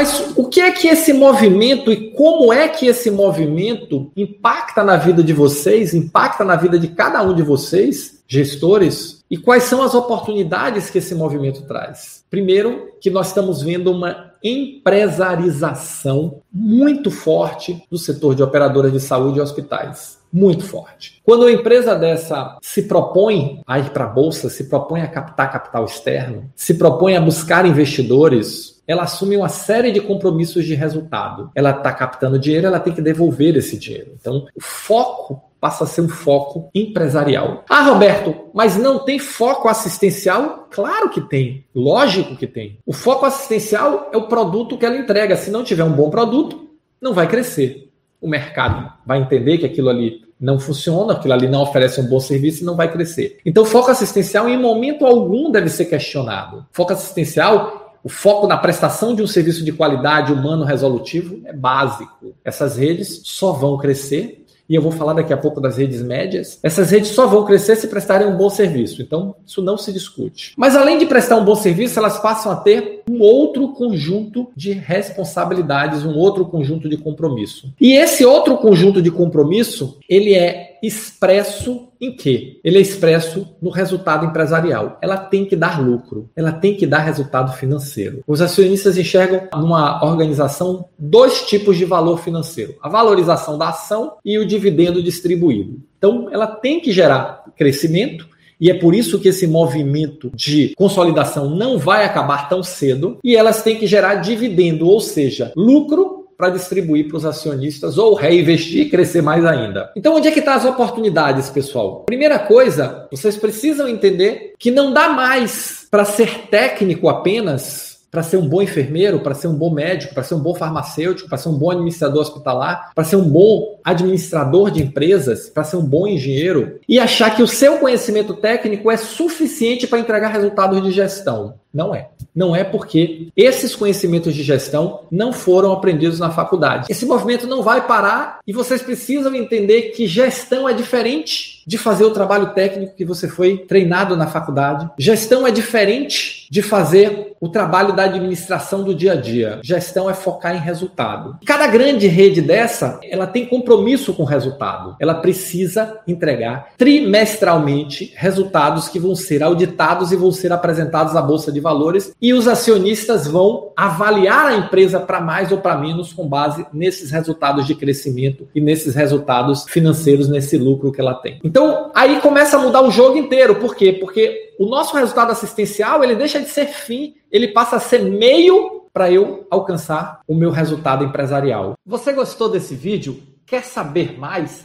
Mas o que é que esse movimento e como é que esse movimento impacta na vida de vocês, impacta na vida de cada um de vocês, gestores, e quais são as oportunidades que esse movimento traz? Primeiro, que nós estamos vendo uma empresarização muito forte do setor de operadoras de saúde e hospitais muito forte. Quando uma empresa dessa se propõe a ir para a bolsa, se propõe a captar capital externo, se propõe a buscar investidores, ela assume uma série de compromissos de resultado. Ela está captando dinheiro, ela tem que devolver esse dinheiro. Então, o foco passa a ser um foco empresarial. Ah, Roberto, mas não tem foco assistencial? Claro que tem, lógico que tem. O foco assistencial é o produto que ela entrega. Se não tiver um bom produto, não vai crescer o mercado vai entender que aquilo ali não funciona, aquilo ali não oferece um bom serviço e não vai crescer. Então, foco assistencial em momento algum deve ser questionado. Foco assistencial, o foco na prestação de um serviço de qualidade humano resolutivo é básico. Essas redes só vão crescer e eu vou falar daqui a pouco das redes médias, essas redes só vão crescer se prestarem um bom serviço. Então, isso não se discute. Mas além de prestar um bom serviço, elas passam a ter um outro conjunto de responsabilidades, um outro conjunto de compromisso. E esse outro conjunto de compromisso, ele é expresso em quê? Ele é expresso no resultado empresarial. Ela tem que dar lucro, ela tem que dar resultado financeiro. Os acionistas enxergam numa organização dois tipos de valor financeiro: a valorização da ação e o dividendo distribuído. Então, ela tem que gerar crescimento e é por isso que esse movimento de consolidação não vai acabar tão cedo e elas têm que gerar dividendo, ou seja, lucro para distribuir para os acionistas ou reinvestir e crescer mais ainda. Então, onde é que estão tá as oportunidades, pessoal? Primeira coisa, vocês precisam entender que não dá mais para ser técnico apenas para ser um bom enfermeiro, para ser um bom médico, para ser um bom farmacêutico, para ser um bom administrador hospitalar, para ser um bom administrador de empresas, para ser um bom engenheiro e achar que o seu conhecimento técnico é suficiente para entregar resultados de gestão. Não é. Não é porque esses conhecimentos de gestão não foram aprendidos na faculdade. Esse movimento não vai parar e vocês precisam entender que gestão é diferente de fazer o trabalho técnico que você foi treinado na faculdade. Gestão é diferente de fazer o trabalho da administração do dia a dia. Gestão é focar em resultado. Cada grande rede dessa, ela tem compromisso com o resultado. Ela precisa entregar trimestralmente resultados que vão ser auditados e vão ser apresentados à bolsa de de valores e os acionistas vão avaliar a empresa para mais ou para menos com base nesses resultados de crescimento e nesses resultados financeiros, nesse lucro que ela tem. Então, aí começa a mudar o jogo inteiro. Por quê? Porque o nosso resultado assistencial, ele deixa de ser fim, ele passa a ser meio para eu alcançar o meu resultado empresarial. Você gostou desse vídeo? Quer saber mais?